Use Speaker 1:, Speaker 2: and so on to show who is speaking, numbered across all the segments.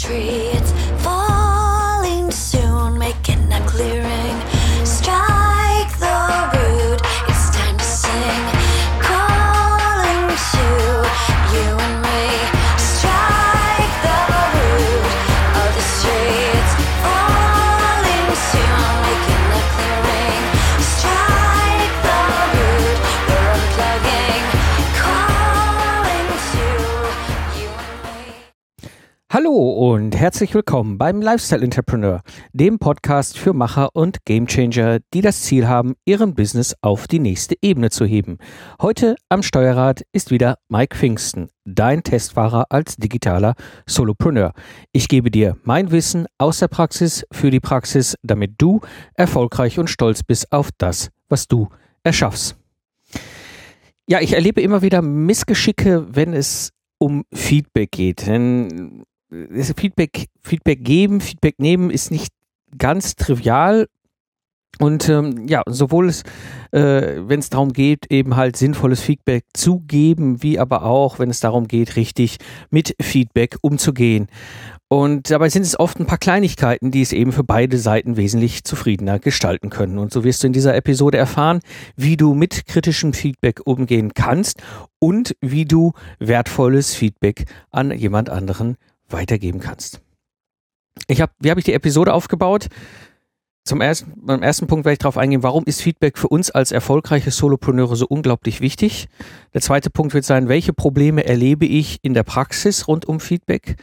Speaker 1: tree.
Speaker 2: Und herzlich willkommen beim Lifestyle Entrepreneur, dem Podcast für Macher und Gamechanger, die das Ziel haben, ihren Business auf die nächste Ebene zu heben. Heute am Steuerrad ist wieder Mike Pfingsten, dein Testfahrer als digitaler Solopreneur. Ich gebe dir mein Wissen aus der Praxis für die Praxis, damit du erfolgreich und stolz bist auf das, was du erschaffst. Ja, ich erlebe immer wieder Missgeschicke, wenn es um Feedback geht. Denn Feedback, Feedback geben, Feedback nehmen ist nicht ganz trivial. Und ähm, ja, sowohl es, äh, wenn es darum geht, eben halt sinnvolles Feedback zu geben, wie aber auch, wenn es darum geht, richtig mit Feedback umzugehen. Und dabei sind es oft ein paar Kleinigkeiten, die es eben für beide Seiten wesentlich zufriedener gestalten können. Und so wirst du in dieser Episode erfahren, wie du mit kritischem Feedback umgehen kannst und wie du wertvolles Feedback an jemand anderen weitergeben kannst. Ich hab, wie habe ich die Episode aufgebaut? Zum ersten, beim ersten Punkt werde ich darauf eingehen, warum ist Feedback für uns als erfolgreiche Solopreneure so unglaublich wichtig? Der zweite Punkt wird sein, welche Probleme erlebe ich in der Praxis rund um Feedback?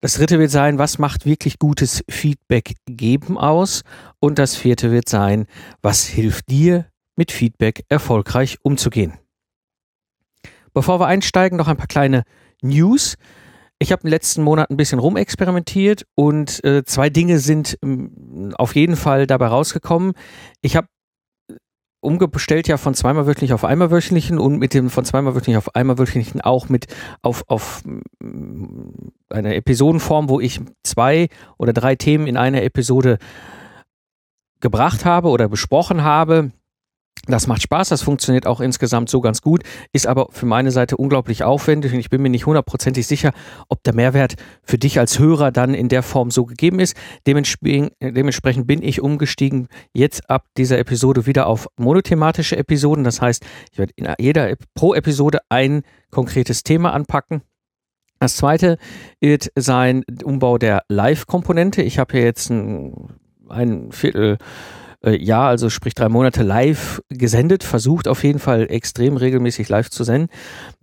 Speaker 2: Das dritte wird sein, was macht wirklich gutes Feedback geben aus? Und das vierte wird sein, was hilft dir, mit Feedback erfolgreich umzugehen? Bevor wir einsteigen, noch ein paar kleine News. Ich habe im letzten Monat ein bisschen rumexperimentiert und äh, zwei Dinge sind ähm, auf jeden Fall dabei rausgekommen. Ich habe umgestellt ja von zweimal wöchentlich auf einmal wöchentlichen und mit dem von zweimal wöchentlich auf einmal wöchentlichen auch mit auf, auf mm, eine Episodenform, wo ich zwei oder drei Themen in einer Episode gebracht habe oder besprochen habe. Das macht Spaß, das funktioniert auch insgesamt so ganz gut, ist aber für meine Seite unglaublich aufwendig und ich bin mir nicht hundertprozentig sicher, ob der Mehrwert für dich als Hörer dann in der Form so gegeben ist. Dementsprechend, dementsprechend bin ich umgestiegen jetzt ab dieser Episode wieder auf monothematische Episoden. Das heißt, ich werde in jeder pro Episode ein konkretes Thema anpacken. Das zweite wird sein Umbau der Live-Komponente. Ich habe hier jetzt ein, ein Viertel äh, Jahr, also sprich drei Monate live gesendet, versucht auf jeden Fall extrem regelmäßig live zu senden.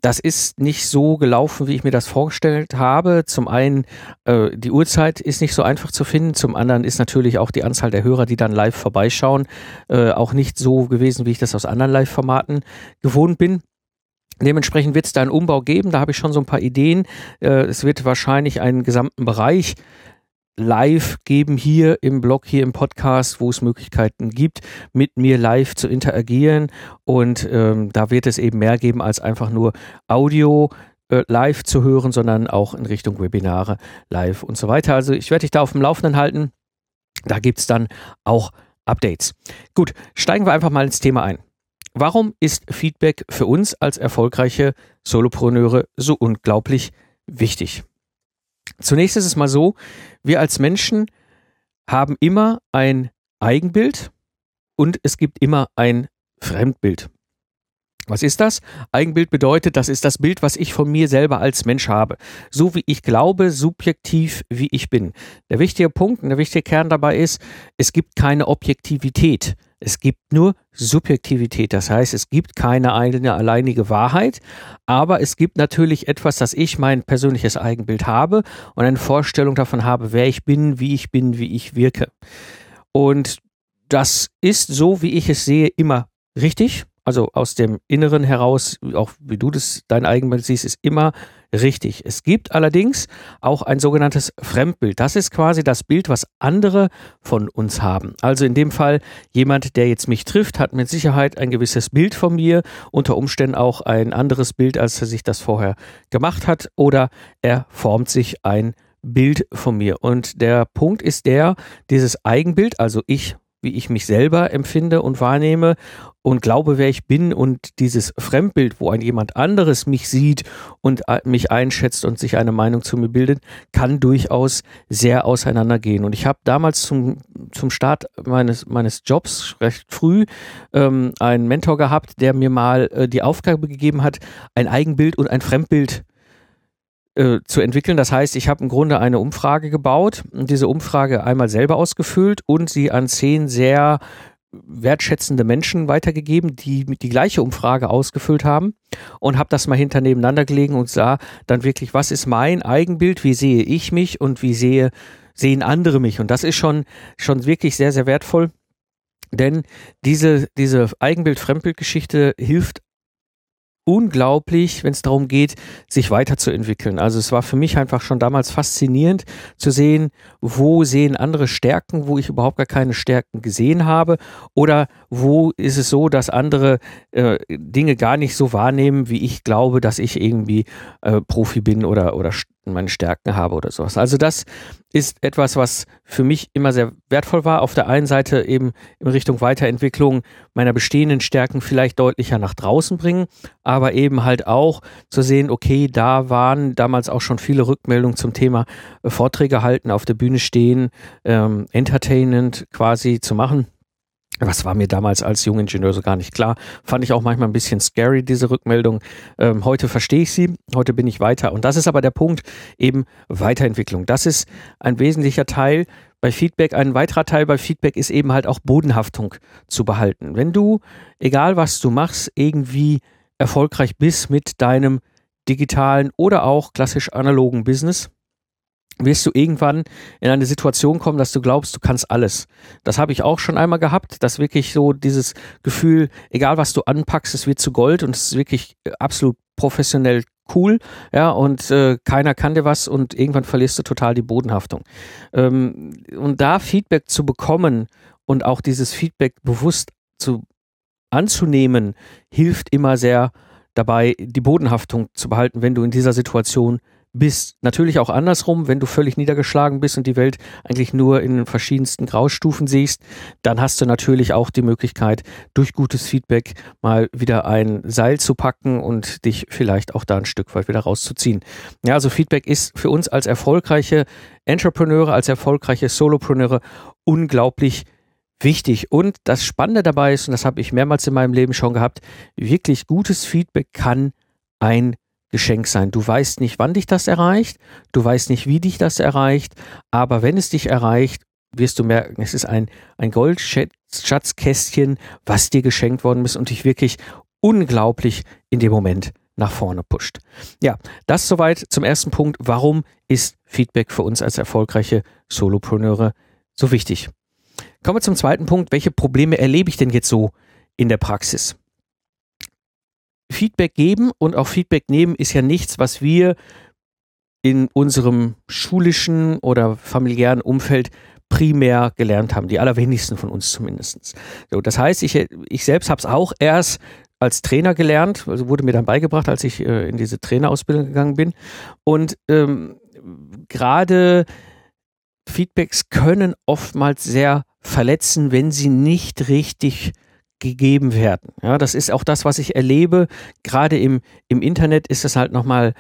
Speaker 2: Das ist nicht so gelaufen, wie ich mir das vorgestellt habe. Zum einen, äh, die Uhrzeit ist nicht so einfach zu finden. Zum anderen ist natürlich auch die Anzahl der Hörer, die dann live vorbeischauen, äh, auch nicht so gewesen, wie ich das aus anderen Live-Formaten gewohnt bin. Dementsprechend wird es da einen Umbau geben. Da habe ich schon so ein paar Ideen. Äh, es wird wahrscheinlich einen gesamten Bereich live geben hier im Blog, hier im Podcast, wo es Möglichkeiten gibt, mit mir live zu interagieren. Und ähm, da wird es eben mehr geben als einfach nur Audio äh, live zu hören, sondern auch in Richtung Webinare live und so weiter. Also ich werde dich da auf dem Laufenden halten. Da gibt es dann auch Updates. Gut, steigen wir einfach mal ins Thema ein. Warum ist Feedback für uns als erfolgreiche Solopreneure so unglaublich wichtig? Zunächst ist es mal so, wir als Menschen haben immer ein Eigenbild und es gibt immer ein Fremdbild. Was ist das? Eigenbild bedeutet, das ist das Bild, was ich von mir selber als Mensch habe. So wie ich glaube, subjektiv wie ich bin. Der wichtige Punkt und der wichtige Kern dabei ist, es gibt keine Objektivität. Es gibt nur Subjektivität. Das heißt, es gibt keine eine alleinige Wahrheit, aber es gibt natürlich etwas, dass ich mein persönliches Eigenbild habe und eine Vorstellung davon habe, wer ich bin, wie ich bin, wie ich wirke. Und das ist so, wie ich es sehe, immer richtig also aus dem Inneren heraus, auch wie du das dein Eigenbild siehst, ist immer richtig. Es gibt allerdings auch ein sogenanntes Fremdbild. Das ist quasi das Bild, was andere von uns haben. Also in dem Fall jemand, der jetzt mich trifft, hat mit Sicherheit ein gewisses Bild von mir, unter Umständen auch ein anderes Bild, als er sich das vorher gemacht hat, oder er formt sich ein Bild von mir. Und der Punkt ist der, dieses Eigenbild, also ich wie ich mich selber empfinde und wahrnehme und glaube, wer ich bin und dieses Fremdbild, wo ein jemand anderes mich sieht und äh, mich einschätzt und sich eine Meinung zu mir bildet, kann durchaus sehr auseinandergehen. Und ich habe damals zum, zum Start meines, meines Jobs recht früh ähm, einen Mentor gehabt, der mir mal äh, die Aufgabe gegeben hat, ein Eigenbild und ein Fremdbild äh, zu entwickeln. Das heißt, ich habe im Grunde eine Umfrage gebaut und diese Umfrage einmal selber ausgefüllt und sie an zehn sehr wertschätzende Menschen weitergegeben, die die gleiche Umfrage ausgefüllt haben und habe das mal hinter nebeneinander gelegen und sah dann wirklich, was ist mein Eigenbild, wie sehe ich mich und wie sehe, sehen andere mich. Und das ist schon, schon wirklich sehr, sehr wertvoll. Denn diese, diese Eigenbild-Fremdbild-Geschichte hilft unglaublich, wenn es darum geht, sich weiterzuentwickeln. Also es war für mich einfach schon damals faszinierend zu sehen, wo sehen andere Stärken, wo ich überhaupt gar keine Stärken gesehen habe oder wo ist es so, dass andere äh, Dinge gar nicht so wahrnehmen, wie ich glaube, dass ich irgendwie äh, Profi bin oder, oder meine Stärken habe oder sowas. Also das ist etwas, was für mich immer sehr wertvoll war. Auf der einen Seite eben in Richtung Weiterentwicklung meiner bestehenden Stärken vielleicht deutlicher nach draußen bringen, aber eben halt auch zu sehen, okay, da waren damals auch schon viele Rückmeldungen zum Thema äh, Vorträge halten, auf der Bühne stehen, ähm, entertainend quasi zu machen. Was war mir damals als Jungingenieur so gar nicht klar. Fand ich auch manchmal ein bisschen scary, diese Rückmeldung. Ähm, heute verstehe ich sie, heute bin ich weiter. Und das ist aber der Punkt, eben Weiterentwicklung. Das ist ein wesentlicher Teil bei Feedback. Ein weiterer Teil bei Feedback ist eben halt auch Bodenhaftung zu behalten. Wenn du, egal was du machst, irgendwie erfolgreich bist mit deinem digitalen oder auch klassisch analogen Business, wirst du irgendwann in eine Situation kommen, dass du glaubst, du kannst alles. Das habe ich auch schon einmal gehabt, dass wirklich so dieses Gefühl, egal was du anpackst, es wird zu Gold und es ist wirklich absolut professionell cool, ja, und äh, keiner kann dir was und irgendwann verlierst du total die Bodenhaftung. Ähm, und da Feedback zu bekommen und auch dieses Feedback bewusst zu anzunehmen, hilft immer sehr dabei, die Bodenhaftung zu behalten, wenn du in dieser Situation bist. Natürlich auch andersrum, wenn du völlig niedergeschlagen bist und die Welt eigentlich nur in verschiedensten Graustufen siehst, dann hast du natürlich auch die Möglichkeit, durch gutes Feedback mal wieder ein Seil zu packen und dich vielleicht auch da ein Stück weit wieder rauszuziehen. Ja, also Feedback ist für uns als erfolgreiche Entrepreneure, als erfolgreiche Solopreneure unglaublich wichtig. Und das Spannende dabei ist, und das habe ich mehrmals in meinem Leben schon gehabt, wirklich gutes Feedback kann ein Geschenk sein. Du weißt nicht, wann dich das erreicht, du weißt nicht, wie dich das erreicht, aber wenn es dich erreicht, wirst du merken, es ist ein, ein Goldschatzkästchen, was dir geschenkt worden ist und dich wirklich unglaublich in dem Moment nach vorne pusht. Ja, das soweit zum ersten Punkt. Warum ist Feedback für uns als erfolgreiche Solopreneure so wichtig? Kommen wir zum zweiten Punkt. Welche Probleme erlebe ich denn jetzt so in der Praxis? Feedback geben und auch Feedback nehmen ist ja nichts, was wir in unserem schulischen oder familiären Umfeld primär gelernt haben, die allerwenigsten von uns zumindest. So, das heißt, ich, ich selbst habe es auch erst als Trainer gelernt, also wurde mir dann beigebracht, als ich äh, in diese Trainerausbildung gegangen bin. Und ähm, gerade Feedbacks können oftmals sehr verletzen, wenn sie nicht richtig gegeben werden. Ja, das ist auch das, was ich erlebe. Gerade im, im Internet ist es halt nochmal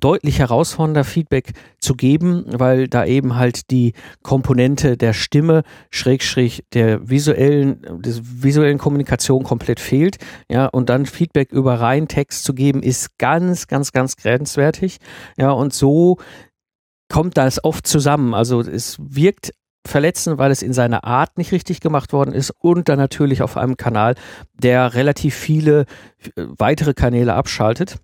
Speaker 2: deutlich herausfordernder, Feedback zu geben, weil da eben halt die Komponente der Stimme, Schrägstrich der visuellen, des visuellen Kommunikation komplett fehlt. Ja, und dann Feedback über rein Text zu geben, ist ganz, ganz, ganz grenzwertig. Ja, und so kommt das oft zusammen. Also es wirkt verletzen, weil es in seiner Art nicht richtig gemacht worden ist und dann natürlich auf einem Kanal, der relativ viele äh, weitere Kanäle abschaltet.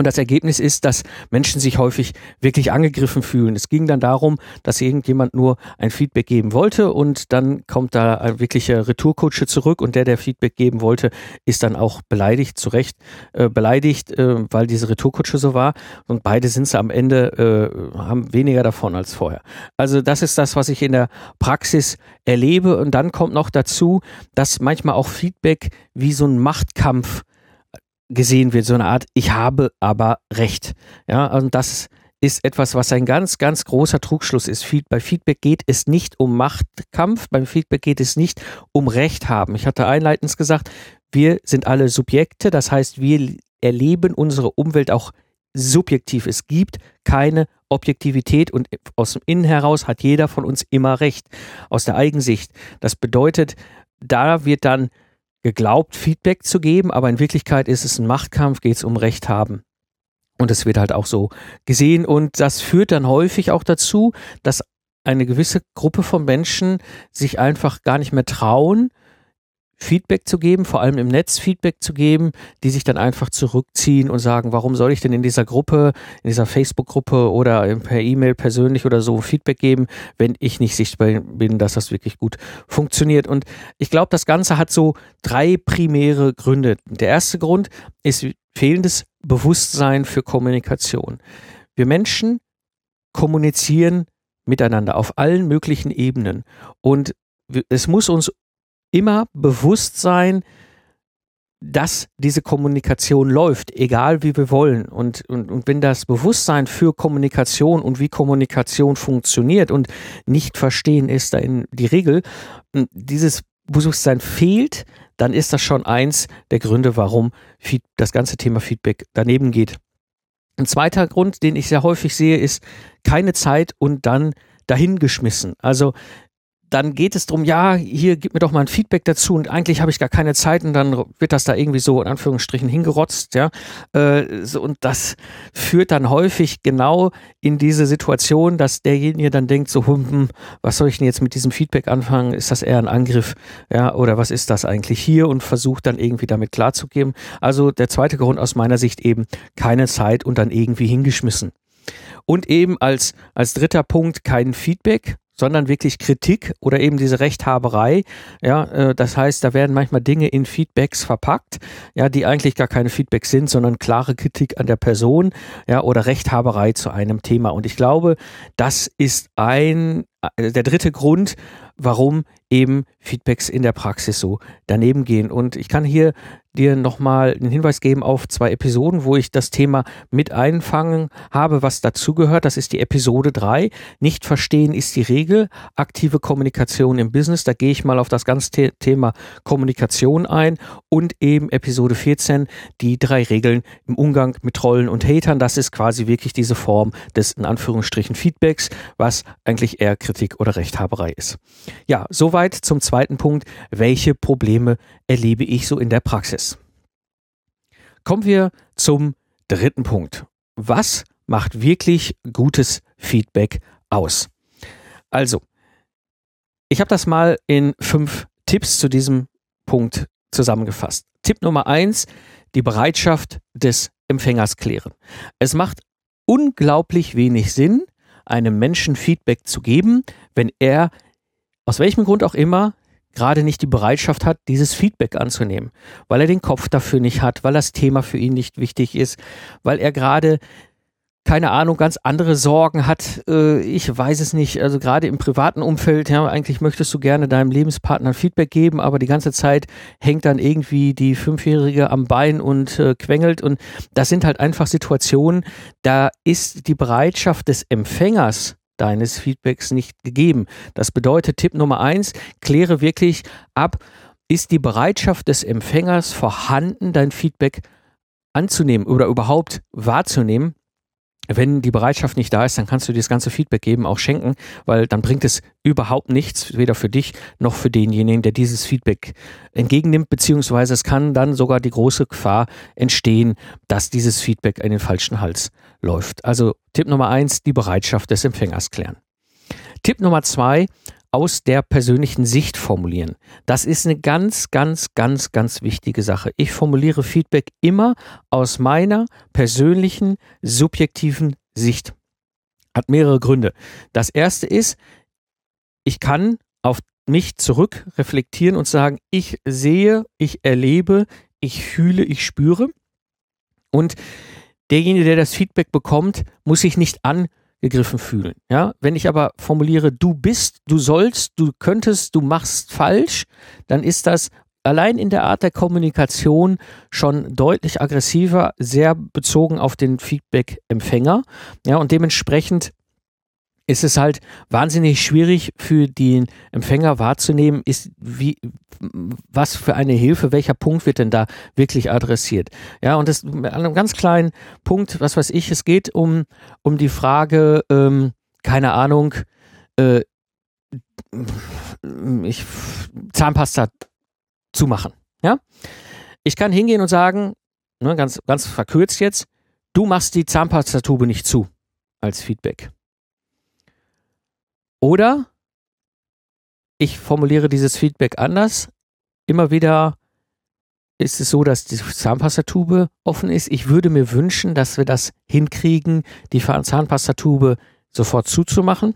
Speaker 2: Und das Ergebnis ist, dass Menschen sich häufig wirklich angegriffen fühlen. Es ging dann darum, dass irgendjemand nur ein Feedback geben wollte und dann kommt da ein wirklicher Retourkutsche zurück und der, der Feedback geben wollte, ist dann auch beleidigt, zu Recht äh, beleidigt, äh, weil diese Retourkutsche so war und beide sind sie am Ende, äh, haben weniger davon als vorher. Also das ist das, was ich in der Praxis erlebe und dann kommt noch dazu, dass manchmal auch Feedback wie so ein Machtkampf gesehen wird, so eine Art, ich habe aber Recht. Ja, und das ist etwas, was ein ganz, ganz großer Trugschluss ist. Bei Feedback geht es nicht um Machtkampf, beim Feedback geht es nicht um Recht haben. Ich hatte einleitend gesagt, wir sind alle Subjekte, das heißt, wir erleben unsere Umwelt auch subjektiv. Es gibt keine Objektivität und aus dem Innen heraus hat jeder von uns immer recht, aus der Eigensicht. Das bedeutet, da wird dann geglaubt, Feedback zu geben, aber in Wirklichkeit ist es ein Machtkampf, geht es um Recht haben. Und es wird halt auch so gesehen. Und das führt dann häufig auch dazu, dass eine gewisse Gruppe von Menschen sich einfach gar nicht mehr trauen, Feedback zu geben, vor allem im Netz Feedback zu geben, die sich dann einfach zurückziehen und sagen, warum soll ich denn in dieser Gruppe, in dieser Facebook-Gruppe oder per E-Mail persönlich oder so Feedback geben, wenn ich nicht sichtbar bin, dass das wirklich gut funktioniert. Und ich glaube, das Ganze hat so drei primäre Gründe. Der erste Grund ist fehlendes Bewusstsein für Kommunikation. Wir Menschen kommunizieren miteinander auf allen möglichen Ebenen und es muss uns immer bewusst sein, dass diese Kommunikation läuft, egal wie wir wollen. Und, und, und wenn das Bewusstsein für Kommunikation und wie Kommunikation funktioniert und nicht verstehen ist da in die Regel, dieses Bewusstsein fehlt, dann ist das schon eins der Gründe, warum das ganze Thema Feedback daneben geht. Ein zweiter Grund, den ich sehr häufig sehe, ist keine Zeit und dann dahingeschmissen. Also dann geht es darum, ja, hier gib mir doch mal ein Feedback dazu und eigentlich habe ich gar keine Zeit und dann wird das da irgendwie so in Anführungsstrichen hingerotzt, ja. Äh, so, und das führt dann häufig genau in diese Situation, dass derjenige dann denkt, so, hm, hm, was soll ich denn jetzt mit diesem Feedback anfangen? Ist das eher ein Angriff, ja, oder was ist das eigentlich hier? Und versucht dann irgendwie damit klarzugeben. Also der zweite Grund aus meiner Sicht eben keine Zeit und dann irgendwie hingeschmissen. Und eben als, als dritter Punkt kein Feedback, sondern wirklich Kritik oder eben diese Rechthaberei. Ja, äh, das heißt, da werden manchmal Dinge in Feedbacks verpackt, ja, die eigentlich gar keine Feedbacks sind, sondern klare Kritik an der Person, ja, oder Rechthaberei zu einem Thema. Und ich glaube, das ist ein, der dritte Grund, warum eben Feedbacks in der Praxis so daneben gehen. Und ich kann hier dir nochmal einen Hinweis geben auf zwei Episoden, wo ich das Thema mit einfangen habe, was dazugehört. Das ist die Episode 3. Nicht verstehen ist die Regel. Aktive Kommunikation im Business. Da gehe ich mal auf das ganze Thema Kommunikation ein. Und eben Episode 14, die drei Regeln im Umgang mit Trollen und Hatern. Das ist quasi wirklich diese Form des, in Anführungsstrichen, Feedbacks, was eigentlich eher Kritik oder Rechthaberei ist. Ja, soweit zum zweiten Punkt. Welche Probleme erlebe ich so in der Praxis? Kommen wir zum dritten Punkt. Was macht wirklich gutes Feedback aus? Also, ich habe das mal in fünf Tipps zu diesem Punkt zusammengefasst. Tipp Nummer eins, die Bereitschaft des Empfängers klären. Es macht unglaublich wenig Sinn, einem Menschen Feedback zu geben, wenn er aus welchem Grund auch immer gerade nicht die Bereitschaft hat, dieses Feedback anzunehmen, weil er den Kopf dafür nicht hat, weil das Thema für ihn nicht wichtig ist, weil er gerade keine Ahnung, ganz andere Sorgen hat. Äh, ich weiß es nicht. Also gerade im privaten Umfeld, ja, eigentlich möchtest du gerne deinem Lebenspartner Feedback geben, aber die ganze Zeit hängt dann irgendwie die Fünfjährige am Bein und äh, quengelt. Und das sind halt einfach Situationen, da ist die Bereitschaft des Empfängers deines Feedbacks nicht gegeben. Das bedeutet, Tipp Nummer eins, kläre wirklich ab, ist die Bereitschaft des Empfängers vorhanden, dein Feedback anzunehmen oder überhaupt wahrzunehmen. Wenn die Bereitschaft nicht da ist, dann kannst du dir das ganze Feedback geben, auch schenken, weil dann bringt es überhaupt nichts, weder für dich noch für denjenigen, der dieses Feedback entgegennimmt, beziehungsweise es kann dann sogar die große Gefahr entstehen, dass dieses Feedback in den falschen Hals läuft. Also Tipp Nummer eins, die Bereitschaft des Empfängers klären. Tipp Nummer zwei, aus der persönlichen Sicht formulieren. Das ist eine ganz, ganz, ganz, ganz wichtige Sache. Ich formuliere Feedback immer aus meiner persönlichen, subjektiven Sicht. Hat mehrere Gründe. Das erste ist, ich kann auf mich zurück reflektieren und sagen, ich sehe, ich erlebe, ich fühle, ich spüre. Und derjenige, der das Feedback bekommt, muss sich nicht angegriffen fühlen. Ja, wenn ich aber formuliere, du bist, du sollst, du könntest, du machst falsch, dann ist das allein in der Art der Kommunikation schon deutlich aggressiver, sehr bezogen auf den Feedback-Empfänger. Ja, und dementsprechend ist es halt wahnsinnig schwierig für den Empfänger wahrzunehmen, ist wie, was für eine Hilfe, welcher Punkt wird denn da wirklich adressiert. Ja, und das an einem ganz kleinen Punkt, was weiß ich, es geht um, um die Frage, ähm, keine Ahnung, äh, ich, Zahnpasta zumachen. Ja, ich kann hingehen und sagen, ne, ganz, ganz verkürzt jetzt, du machst die Zahnpastatube nicht zu als Feedback. Oder ich formuliere dieses Feedback anders. Immer wieder ist es so, dass die Zahnpastatube offen ist. Ich würde mir wünschen, dass wir das hinkriegen, die Zahnpastatube sofort zuzumachen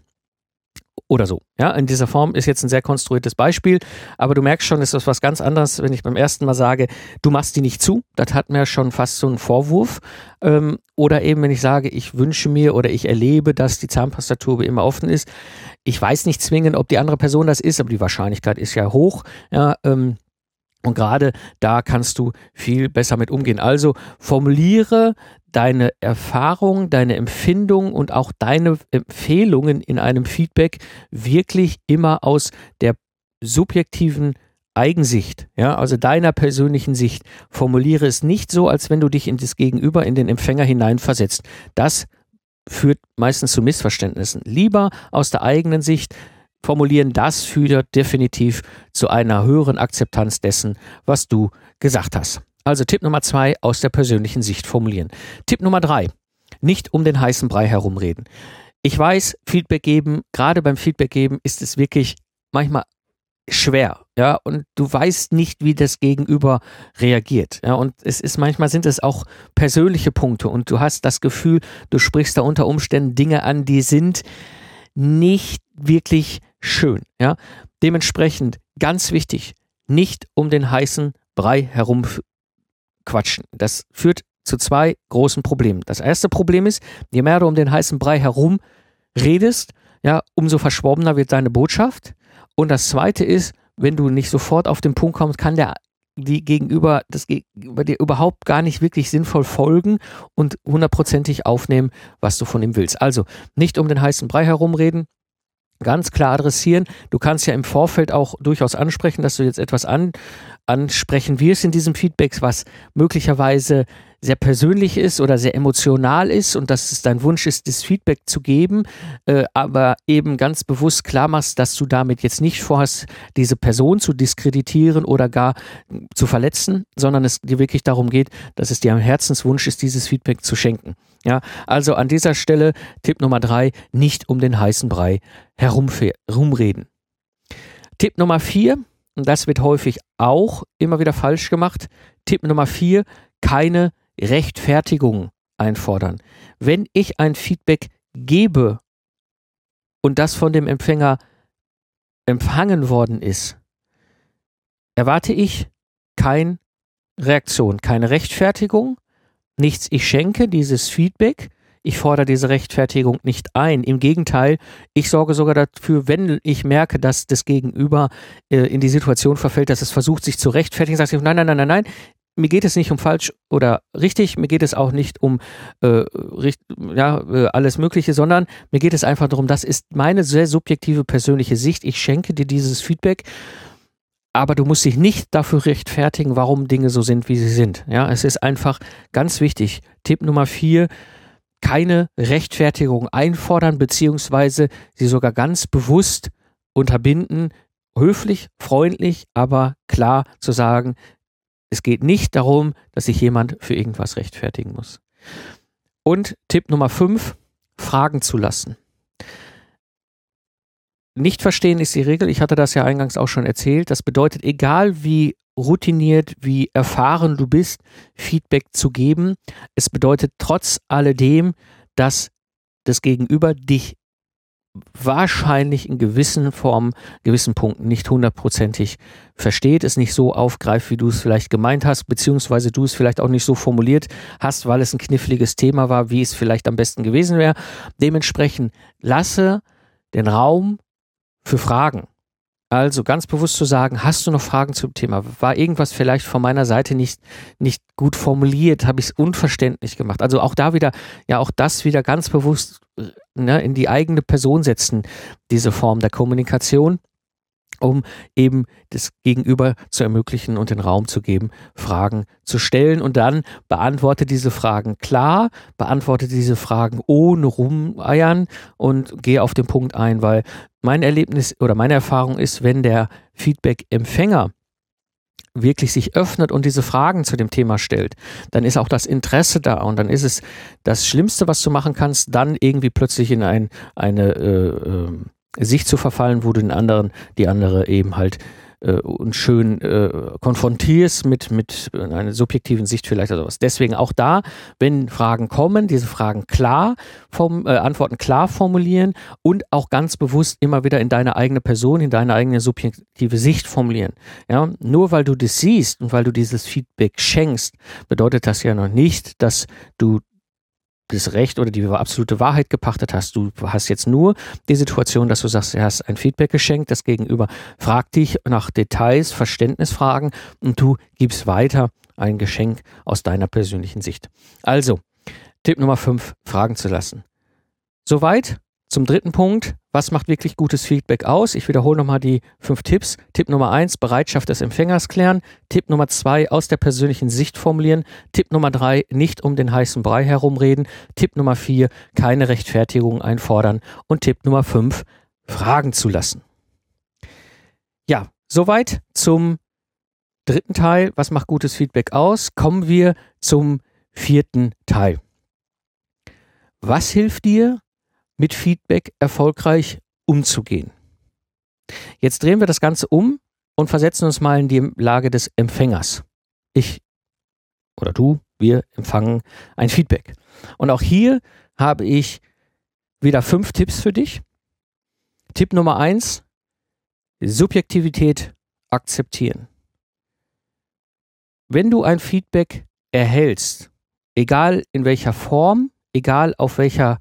Speaker 2: oder so. Ja, in dieser Form ist jetzt ein sehr konstruiertes Beispiel, aber du merkst schon, ist was ganz anderes, wenn ich beim ersten Mal sage, du machst die nicht zu. Das hat mir schon fast so einen Vorwurf. Ähm, oder eben, wenn ich sage, ich wünsche mir oder ich erlebe, dass die Zahnpastatube immer offen ist. Ich weiß nicht zwingend, ob die andere Person das ist, aber die Wahrscheinlichkeit ist ja hoch. Ja, ähm, und gerade da kannst du viel besser mit umgehen. Also formuliere deine Erfahrung, deine Empfindung und auch deine Empfehlungen in einem Feedback wirklich immer aus der subjektiven Eigensicht, ja, also deiner persönlichen Sicht. Formuliere es nicht so, als wenn du dich in das Gegenüber, in den Empfänger hineinversetzt. Das führt meistens zu Missverständnissen. Lieber aus der eigenen Sicht formulieren, das führt definitiv zu einer höheren Akzeptanz dessen, was du gesagt hast. Also Tipp Nummer zwei, aus der persönlichen Sicht formulieren. Tipp Nummer drei, nicht um den heißen Brei herumreden. Ich weiß, Feedback geben, gerade beim Feedback geben ist es wirklich manchmal schwer, ja, und du weißt nicht, wie das Gegenüber reagiert, ja, und es ist manchmal sind es auch persönliche Punkte und du hast das Gefühl, du sprichst da unter Umständen Dinge an, die sind nicht wirklich schön, ja. Dementsprechend ganz wichtig, nicht um den heißen Brei herum quatschen. Das führt zu zwei großen Problemen. Das erste Problem ist, je mehr du um den heißen Brei herum redest, ja, umso verschwommener wird deine Botschaft. Und das zweite ist, wenn du nicht sofort auf den Punkt kommst, kann der die gegenüber das gegenüber dir überhaupt gar nicht wirklich sinnvoll folgen und hundertprozentig aufnehmen, was du von ihm willst. Also nicht um den heißen Brei herumreden, ganz klar adressieren. Du kannst ja im Vorfeld auch durchaus ansprechen, dass du jetzt etwas an, ansprechen wirst in diesem Feedback, was möglicherweise sehr persönlich ist oder sehr emotional ist und dass es dein Wunsch ist, das Feedback zu geben, äh, aber eben ganz bewusst klar machst, dass du damit jetzt nicht vorhast, diese Person zu diskreditieren oder gar zu verletzen, sondern es dir wirklich darum geht, dass es dir ein Herzenswunsch ist, dieses Feedback zu schenken. Ja, also an dieser Stelle Tipp Nummer drei, nicht um den heißen Brei herumreden. Tipp Nummer vier, und das wird häufig auch immer wieder falsch gemacht. Tipp Nummer vier, keine Rechtfertigung einfordern. Wenn ich ein Feedback gebe und das von dem Empfänger empfangen worden ist, erwarte ich keine Reaktion, keine Rechtfertigung, nichts. Ich schenke dieses Feedback ich fordere diese Rechtfertigung nicht ein. Im Gegenteil, ich sorge sogar dafür, wenn ich merke, dass das Gegenüber äh, in die Situation verfällt, dass es versucht, sich zu rechtfertigen, ich, nein, nein, nein, nein, nein, mir geht es nicht um falsch oder richtig, mir geht es auch nicht um äh, ja, äh, alles Mögliche, sondern mir geht es einfach darum, das ist meine sehr subjektive persönliche Sicht. Ich schenke dir dieses Feedback, aber du musst dich nicht dafür rechtfertigen, warum Dinge so sind, wie sie sind. Ja, es ist einfach ganz wichtig. Tipp Nummer vier, keine Rechtfertigung einfordern, beziehungsweise sie sogar ganz bewusst unterbinden, höflich, freundlich, aber klar zu sagen, es geht nicht darum, dass sich jemand für irgendwas rechtfertigen muss. Und Tipp Nummer 5, Fragen zu lassen. Nicht verstehen ist die Regel, ich hatte das ja eingangs auch schon erzählt. Das bedeutet, egal wie routiniert, wie erfahren du bist, Feedback zu geben. Es bedeutet trotz alledem, dass das Gegenüber dich wahrscheinlich in gewissen Formen, gewissen Punkten nicht hundertprozentig versteht, es nicht so aufgreift, wie du es vielleicht gemeint hast, beziehungsweise du es vielleicht auch nicht so formuliert hast, weil es ein kniffliges Thema war, wie es vielleicht am besten gewesen wäre. Dementsprechend lasse den Raum für Fragen. Also ganz bewusst zu sagen, hast du noch Fragen zum Thema? War irgendwas vielleicht von meiner Seite nicht, nicht gut formuliert? Habe ich es unverständlich gemacht? Also auch da wieder, ja, auch das wieder ganz bewusst ne, in die eigene Person setzen, diese Form der Kommunikation um eben das Gegenüber zu ermöglichen und den Raum zu geben, Fragen zu stellen. Und dann beantworte diese Fragen klar, beantworte diese Fragen ohne rumeiern und gehe auf den Punkt ein, weil mein Erlebnis oder meine Erfahrung ist, wenn der Feedback-Empfänger wirklich sich öffnet und diese Fragen zu dem Thema stellt, dann ist auch das Interesse da und dann ist es das Schlimmste, was du machen kannst, dann irgendwie plötzlich in ein, eine äh, äh, sich zu verfallen, wo du den anderen, die andere eben halt äh, und schön äh, konfrontierst mit, mit einer subjektiven Sicht vielleicht oder was. Deswegen auch da, wenn Fragen kommen, diese Fragen klar, vom, äh, Antworten klar formulieren und auch ganz bewusst immer wieder in deine eigene Person, in deine eigene subjektive Sicht formulieren. Ja, nur weil du das siehst und weil du dieses Feedback schenkst, bedeutet das ja noch nicht, dass du das Recht oder die absolute Wahrheit gepachtet hast. Du hast jetzt nur die Situation, dass du sagst, du hast ein Feedback geschenkt, das Gegenüber fragt dich nach Details, Verständnisfragen und du gibst weiter ein Geschenk aus deiner persönlichen Sicht. Also, Tipp Nummer 5, Fragen zu lassen. Soweit zum dritten Punkt, was macht wirklich gutes Feedback aus? Ich wiederhole nochmal die fünf Tipps. Tipp Nummer eins, Bereitschaft des Empfängers klären. Tipp Nummer zwei, aus der persönlichen Sicht formulieren. Tipp Nummer drei, nicht um den heißen Brei herumreden. Tipp Nummer vier, keine Rechtfertigung einfordern. Und Tipp Nummer fünf, Fragen zu lassen. Ja, soweit zum dritten Teil. Was macht gutes Feedback aus? Kommen wir zum vierten Teil. Was hilft dir, mit Feedback erfolgreich umzugehen. Jetzt drehen wir das Ganze um und versetzen uns mal in die Lage des Empfängers. Ich oder du, wir empfangen ein Feedback. Und auch hier habe ich wieder fünf Tipps für dich. Tipp Nummer eins, Subjektivität akzeptieren. Wenn du ein Feedback erhältst, egal in welcher Form, egal auf welcher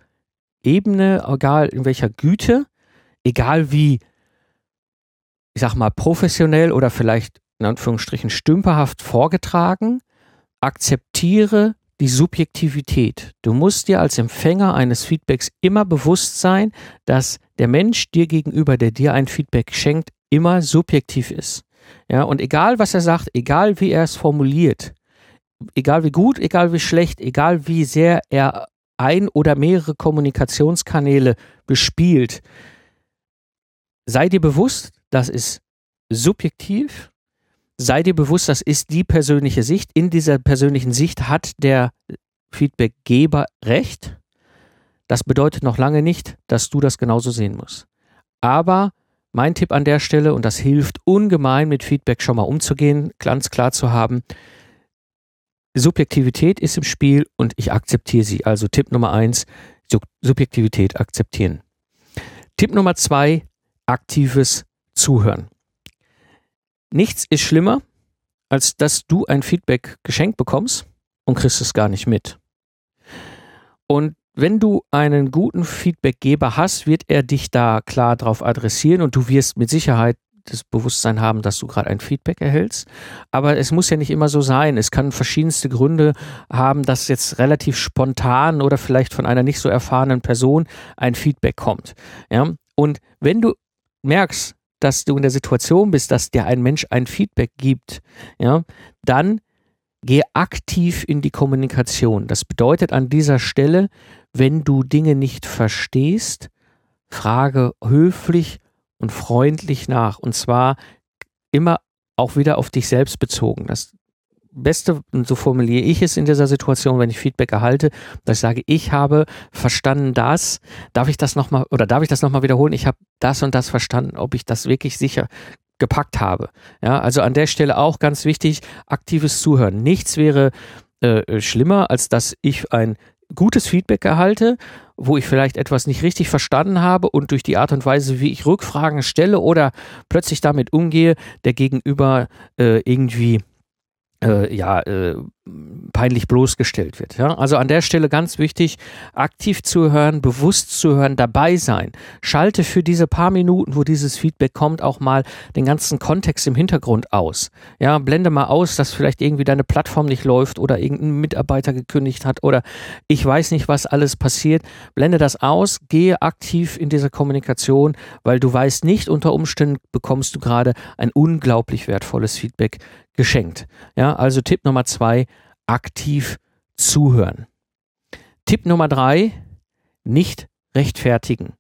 Speaker 2: Ebene, egal in welcher Güte, egal wie, ich sag mal, professionell oder vielleicht in Anführungsstrichen stümperhaft vorgetragen, akzeptiere die Subjektivität. Du musst dir als Empfänger eines Feedbacks immer bewusst sein, dass der Mensch dir gegenüber, der dir ein Feedback schenkt, immer subjektiv ist. Ja, und egal was er sagt, egal wie er es formuliert, egal wie gut, egal wie schlecht, egal wie sehr er ein oder mehrere Kommunikationskanäle bespielt, sei dir bewusst, das ist subjektiv, sei dir bewusst, das ist die persönliche Sicht. In dieser persönlichen Sicht hat der Feedbackgeber recht. Das bedeutet noch lange nicht, dass du das genauso sehen musst. Aber mein Tipp an der Stelle, und das hilft ungemein, mit Feedback schon mal umzugehen, ganz klar zu haben, Subjektivität ist im Spiel und ich akzeptiere sie. Also Tipp Nummer eins, Subjektivität akzeptieren. Tipp Nummer zwei, aktives Zuhören. Nichts ist schlimmer, als dass du ein Feedback geschenkt bekommst und kriegst es gar nicht mit. Und wenn du einen guten Feedbackgeber hast, wird er dich da klar drauf adressieren und du wirst mit Sicherheit das Bewusstsein haben, dass du gerade ein Feedback erhältst. Aber es muss ja nicht immer so sein. Es kann verschiedenste Gründe haben, dass jetzt relativ spontan oder vielleicht von einer nicht so erfahrenen Person ein Feedback kommt. Ja? Und wenn du merkst, dass du in der Situation bist, dass dir ein Mensch ein Feedback gibt, ja, dann geh aktiv in die Kommunikation. Das bedeutet an dieser Stelle, wenn du Dinge nicht verstehst, frage höflich und freundlich nach. Und zwar immer auch wieder auf dich selbst bezogen. Das Beste, und so formuliere ich es in dieser Situation, wenn ich Feedback erhalte, dass ich sage, ich habe verstanden das, darf ich das nochmal, oder darf ich das nochmal wiederholen? Ich habe das und das verstanden, ob ich das wirklich sicher gepackt habe. Ja, also an der Stelle auch ganz wichtig, aktives Zuhören. Nichts wäre äh, schlimmer, als dass ich ein gutes Feedback erhalte, wo ich vielleicht etwas nicht richtig verstanden habe und durch die Art und Weise, wie ich Rückfragen stelle oder plötzlich damit umgehe, der Gegenüber äh, irgendwie äh, ja, äh, peinlich bloßgestellt wird. Ja? Also an der Stelle ganz wichtig, aktiv zuhören, bewusst zuhören, dabei sein. Schalte für diese paar Minuten, wo dieses Feedback kommt, auch mal den ganzen Kontext im Hintergrund aus. Ja, blende mal aus, dass vielleicht irgendwie deine Plattform nicht läuft oder irgendein Mitarbeiter gekündigt hat oder ich weiß nicht, was alles passiert. Blende das aus, gehe aktiv in diese Kommunikation, weil du weißt nicht, unter Umständen bekommst du gerade ein unglaublich wertvolles Feedback geschenkt. Ja, also Tipp Nummer zwei, aktiv zuhören. Tipp Nummer drei, nicht rechtfertigen.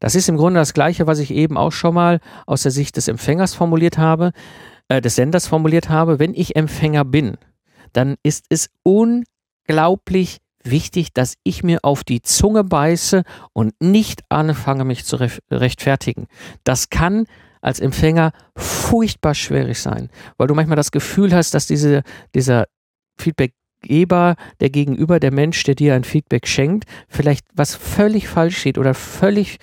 Speaker 2: Das ist im Grunde das Gleiche, was ich eben auch schon mal aus der Sicht des Empfängers formuliert habe, äh, des Senders formuliert habe. Wenn ich Empfänger bin, dann ist es unglaublich wichtig, dass ich mir auf die Zunge beiße und nicht anfange, mich zu rechtfertigen. Das kann als Empfänger furchtbar schwierig sein, weil du manchmal das Gefühl hast, dass diese, dieser Feedbackgeber, der Gegenüber, der Mensch, der dir ein Feedback schenkt, vielleicht was völlig falsch sieht oder völlig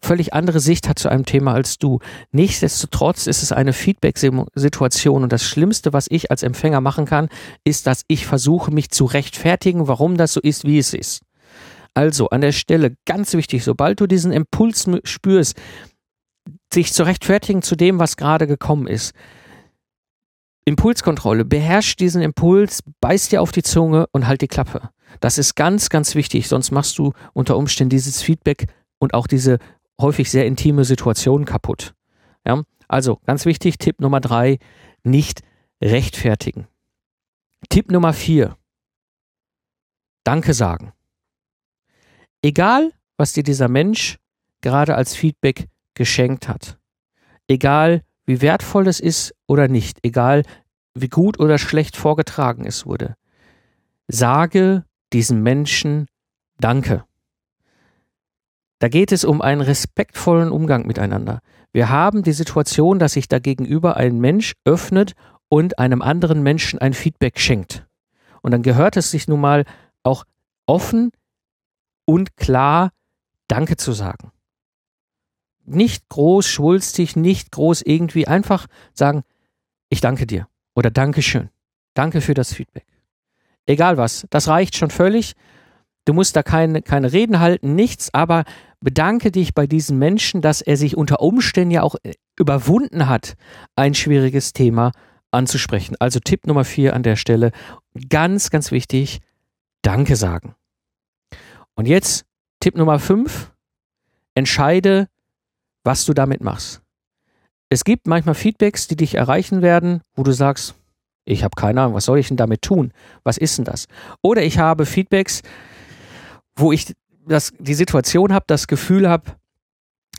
Speaker 2: völlig andere Sicht hat zu einem Thema als du. Nichtsdestotrotz ist es eine Feedback-Situation und das Schlimmste, was ich als Empfänger machen kann, ist, dass ich versuche, mich zu rechtfertigen, warum das so ist, wie es ist. Also an der Stelle ganz wichtig, sobald du diesen Impuls spürst, sich zu rechtfertigen zu dem, was gerade gekommen ist. Impulskontrolle, beherrsch diesen Impuls, beiß dir auf die Zunge und halt die Klappe. Das ist ganz, ganz wichtig, sonst machst du unter Umständen dieses Feedback und auch diese häufig sehr intime Situation kaputt. Ja? Also ganz wichtig, Tipp Nummer drei, nicht rechtfertigen. Tipp Nummer vier, Danke sagen. Egal, was dir dieser Mensch gerade als Feedback geschenkt hat. Egal, wie wertvoll es ist oder nicht, egal, wie gut oder schlecht vorgetragen es wurde. Sage diesem Menschen Danke. Da geht es um einen respektvollen Umgang miteinander. Wir haben die Situation, dass sich da gegenüber ein Mensch öffnet und einem anderen Menschen ein Feedback schenkt. Und dann gehört es sich nun mal auch offen und klar Danke zu sagen nicht groß schwulstig, nicht groß irgendwie, einfach sagen, ich danke dir oder Dankeschön. Danke für das Feedback. Egal was, das reicht schon völlig. Du musst da keine, keine Reden halten, nichts, aber bedanke dich bei diesem Menschen, dass er sich unter Umständen ja auch äh, überwunden hat, ein schwieriges Thema anzusprechen. Also Tipp Nummer vier an der Stelle, ganz, ganz wichtig, Danke sagen. Und jetzt Tipp Nummer fünf, entscheide was du damit machst. Es gibt manchmal Feedbacks, die dich erreichen werden, wo du sagst, ich habe keine Ahnung, was soll ich denn damit tun? Was ist denn das? Oder ich habe Feedbacks, wo ich das, die Situation habe, das Gefühl habe,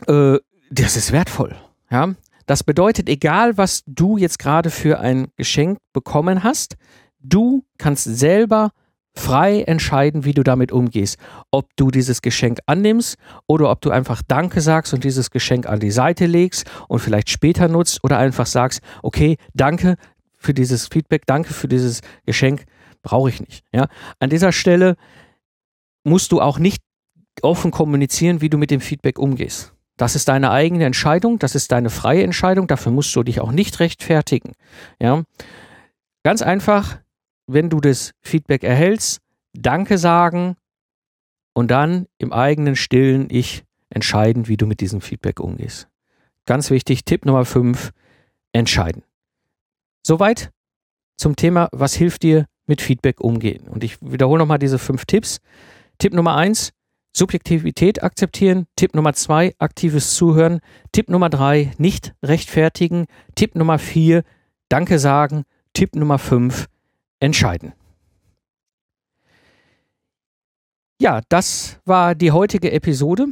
Speaker 2: äh, das ist wertvoll. Ja? Das bedeutet, egal was du jetzt gerade für ein Geschenk bekommen hast, du kannst selber frei entscheiden, wie du damit umgehst. Ob du dieses Geschenk annimmst oder ob du einfach Danke sagst und dieses Geschenk an die Seite legst und vielleicht später nutzt oder einfach sagst, okay, danke für dieses Feedback, danke für dieses Geschenk, brauche ich nicht. Ja? An dieser Stelle musst du auch nicht offen kommunizieren, wie du mit dem Feedback umgehst. Das ist deine eigene Entscheidung, das ist deine freie Entscheidung, dafür musst du dich auch nicht rechtfertigen. Ja? Ganz einfach, wenn du das Feedback erhältst, Danke sagen und dann im eigenen stillen Ich entscheiden, wie du mit diesem Feedback umgehst. Ganz wichtig, Tipp Nummer 5, entscheiden. Soweit zum Thema, was hilft dir mit Feedback umgehen. Und ich wiederhole nochmal diese fünf Tipps. Tipp Nummer 1, Subjektivität akzeptieren. Tipp Nummer 2, aktives Zuhören. Tipp Nummer 3, nicht rechtfertigen. Tipp Nummer 4, Danke sagen. Tipp Nummer 5, entscheiden. Ja, das war die heutige Episode.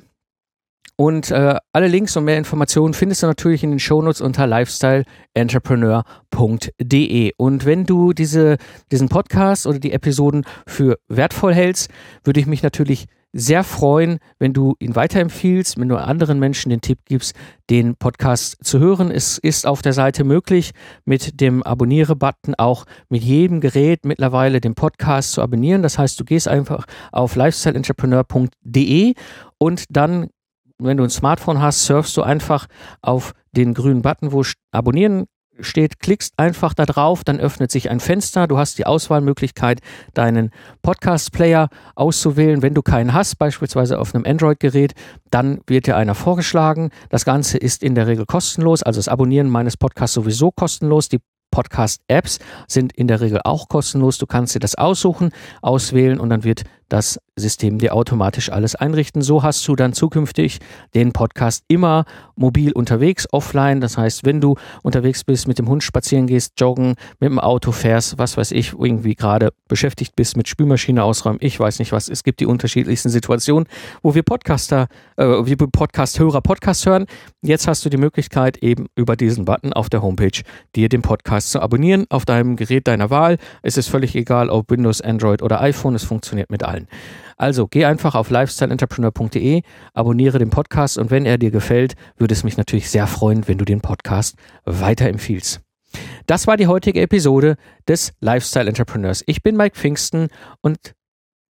Speaker 2: Und äh, alle Links und mehr Informationen findest du natürlich in den Shownotes unter lifestyleentrepreneur.de. Und wenn du diese, diesen Podcast oder die Episoden für wertvoll hältst, würde ich mich natürlich sehr freuen, wenn du ihn weiterempfiehlst, wenn du anderen Menschen den Tipp gibst, den Podcast zu hören. Es ist auf der Seite möglich, mit dem Abonniere-Button auch mit jedem Gerät mittlerweile den Podcast zu abonnieren. Das heißt, du gehst einfach auf lifestyleentrepreneur.de und dann, wenn du ein Smartphone hast, surfst du einfach auf den grünen Button, wo Abonnieren steht, klickst einfach da drauf, dann öffnet sich ein Fenster. Du hast die Auswahlmöglichkeit, deinen Podcast-Player auszuwählen. Wenn du keinen hast, beispielsweise auf einem Android-Gerät, dann wird dir einer vorgeschlagen. Das Ganze ist in der Regel kostenlos, also das Abonnieren meines Podcasts sowieso kostenlos. Die Podcast-Apps sind in der Regel auch kostenlos. Du kannst dir das aussuchen, auswählen und dann wird das System dir automatisch alles einrichten. So hast du dann zukünftig den Podcast immer mobil unterwegs, offline. Das heißt, wenn du unterwegs bist, mit dem Hund spazieren gehst, joggen, mit dem Auto fährst, was weiß ich, irgendwie gerade beschäftigt bist mit Spülmaschine ausräumen, ich weiß nicht was. Es gibt die unterschiedlichsten Situationen, wo wir Podcaster, äh, wie Podcast-Hörer Podcast hören. Jetzt hast du die Möglichkeit, eben über diesen Button auf der Homepage dir den Podcast zu abonnieren auf deinem Gerät deiner Wahl. Es ist völlig egal, ob Windows, Android oder iPhone. Es funktioniert mit allen gefallen. Also geh einfach auf lifestyleentrepreneur.de, abonniere den Podcast und wenn er dir gefällt, würde es mich natürlich sehr freuen, wenn du den Podcast weiterempfiehlst. Das war die heutige Episode des Lifestyle Entrepreneurs. Ich bin Mike Pfingsten und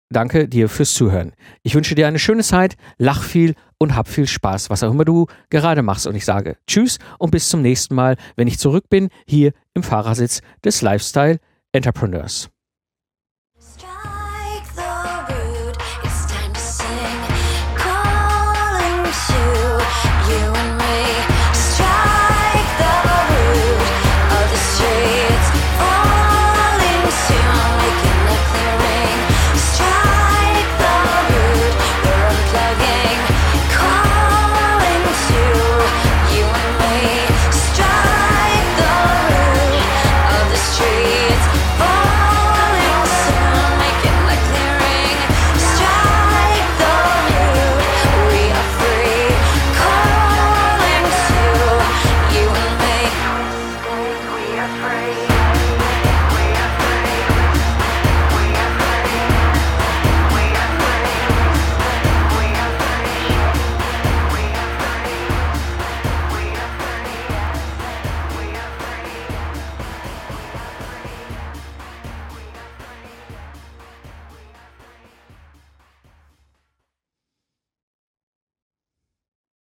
Speaker 2: danke dir fürs Zuhören. Ich wünsche dir eine schöne Zeit, lach viel und hab viel Spaß, was auch immer du gerade machst. Und ich sage Tschüss und bis zum nächsten Mal, wenn ich zurück bin, hier im Fahrersitz des Lifestyle Entrepreneurs.